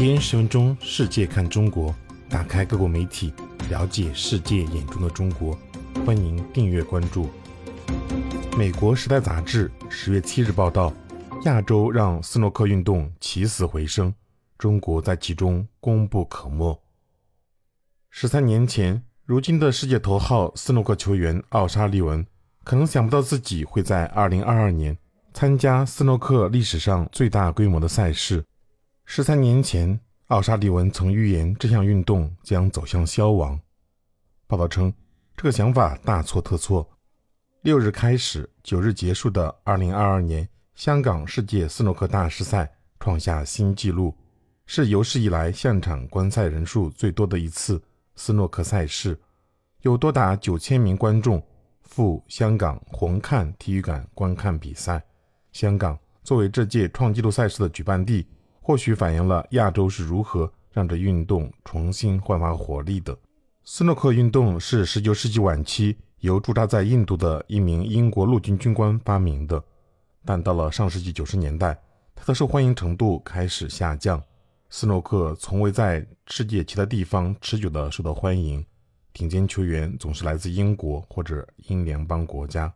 每天十分钟，世界看中国，打开各国媒体，了解世界眼中的中国。欢迎订阅关注。美国《时代》杂志十月七日报道，亚洲让斯诺克运动起死回生，中国在其中功不可没。十三年前，如今的世界头号斯诺克球员奥沙利文，可能想不到自己会在二零二二年参加斯诺克历史上最大规模的赛事。十三年前，奥沙利文曾预言这项运动将走向消亡。报道称，这个想法大错特错。六日开始、九日结束的2022年香港世界斯诺克大师赛创下新纪录，是有史以来现场观赛人数最多的一次斯诺克赛事，有多达九千名观众赴香港红磡体育馆观看比赛。香港作为这届创纪录赛事的举办地。或许反映了亚洲是如何让这运动重新焕发活力的。斯诺克运动是19世纪晚期由驻扎在印度的一名英国陆军军官发明的，但到了上世纪90年代，它的受欢迎程度开始下降。斯诺克从未在世界其他地方持久地受到欢迎，顶尖球员总是来自英国或者英联邦国家。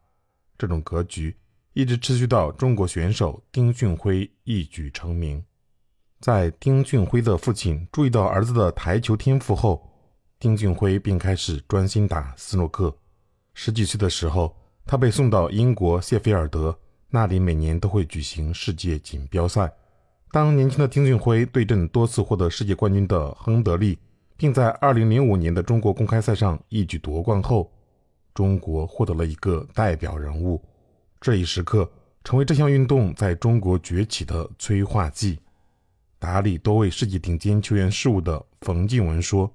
这种格局一直持续到中国选手丁俊晖一举成名。在丁俊晖的父亲注意到儿子的台球天赋后，丁俊晖便开始专心打斯诺克。十几岁的时候，他被送到英国谢菲尔德，那里每年都会举行世界锦标赛。当年轻的丁俊晖对阵多次获得世界冠军的亨德利，并在2005年的中国公开赛上一举夺冠后，中国获得了一个代表人物。这一时刻成为这项运动在中国崛起的催化剂。打理多位世界顶尖球员事务的冯静文说：“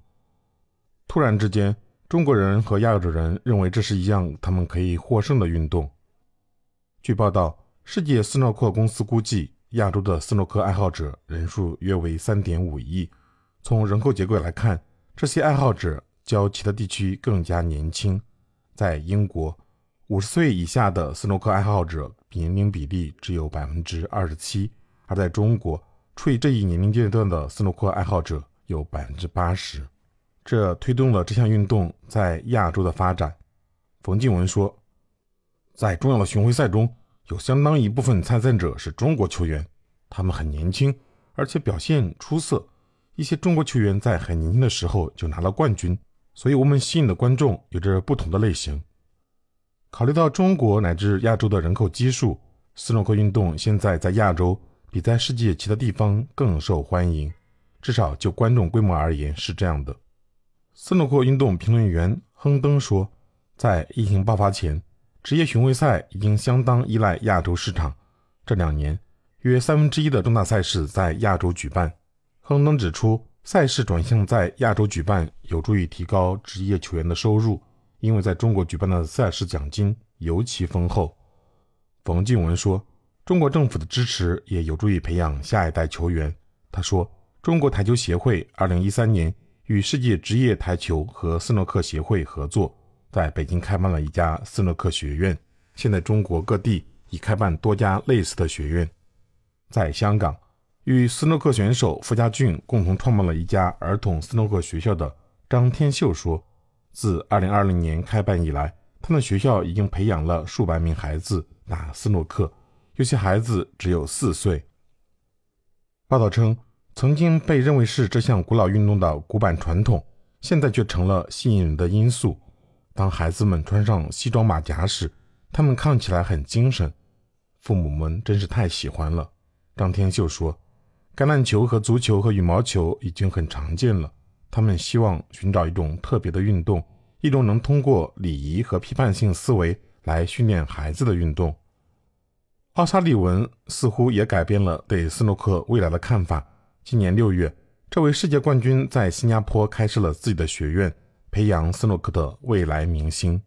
突然之间，中国人和亚洲人认为这是一项他们可以获胜的运动。”据报道，世界斯诺克公司估计，亚洲的斯诺克爱好者人数约为3.5亿。从人口结构来看，这些爱好者较其他地区更加年轻。在英国，50岁以下的斯诺克爱好者年龄比例只有27%，而在中国，处于这一年龄阶段的斯诺克爱好者有百分之八十，这推动了这项运动在亚洲的发展。冯静文说，在重要的巡回赛中，有相当一部分参赛者是中国球员，他们很年轻，而且表现出色。一些中国球员在很年轻的时候就拿了冠军，所以我们吸引的观众有着不同的类型。考虑到中国乃至亚洲的人口基数，斯诺克运动现在在亚洲。比在世界其他地方更受欢迎，至少就观众规模而言是这样的。斯诺克运动评论员亨登说，在疫情爆发前，职业巡回赛已经相当依赖亚洲市场。这两年，约三分之一的重大赛事在亚洲举办。亨登指出，赛事转向在亚洲举办有助于提高职业球员的收入，因为在中国举办的赛事奖金尤其丰厚。冯静文说。中国政府的支持也有助于培养下一代球员。他说：“中国台球协会2013年与世界职业台球和斯诺克协会合作，在北京开办了一家斯诺克学院。现在，中国各地已开办多家类似的学院。在香港，与斯诺克选手傅家俊共同创办了一家儿童斯诺克学校的张天秀说：‘自2020年开办以来，他们学校已经培养了数百名孩子打斯诺克。’”有些孩子只有四岁。报道称，曾经被认为是这项古老运动的古板传统，现在却成了吸引人的因素。当孩子们穿上西装马甲时，他们看起来很精神。父母们真是太喜欢了。张天秀说：“橄榄球和足球和羽毛球已经很常见了。他们希望寻找一种特别的运动，一种能通过礼仪和批判性思维来训练孩子的运动。”奥沙利文似乎也改变了对斯诺克未来的看法。今年六月，这位世界冠军在新加坡开设了自己的学院，培养斯诺克的未来明星。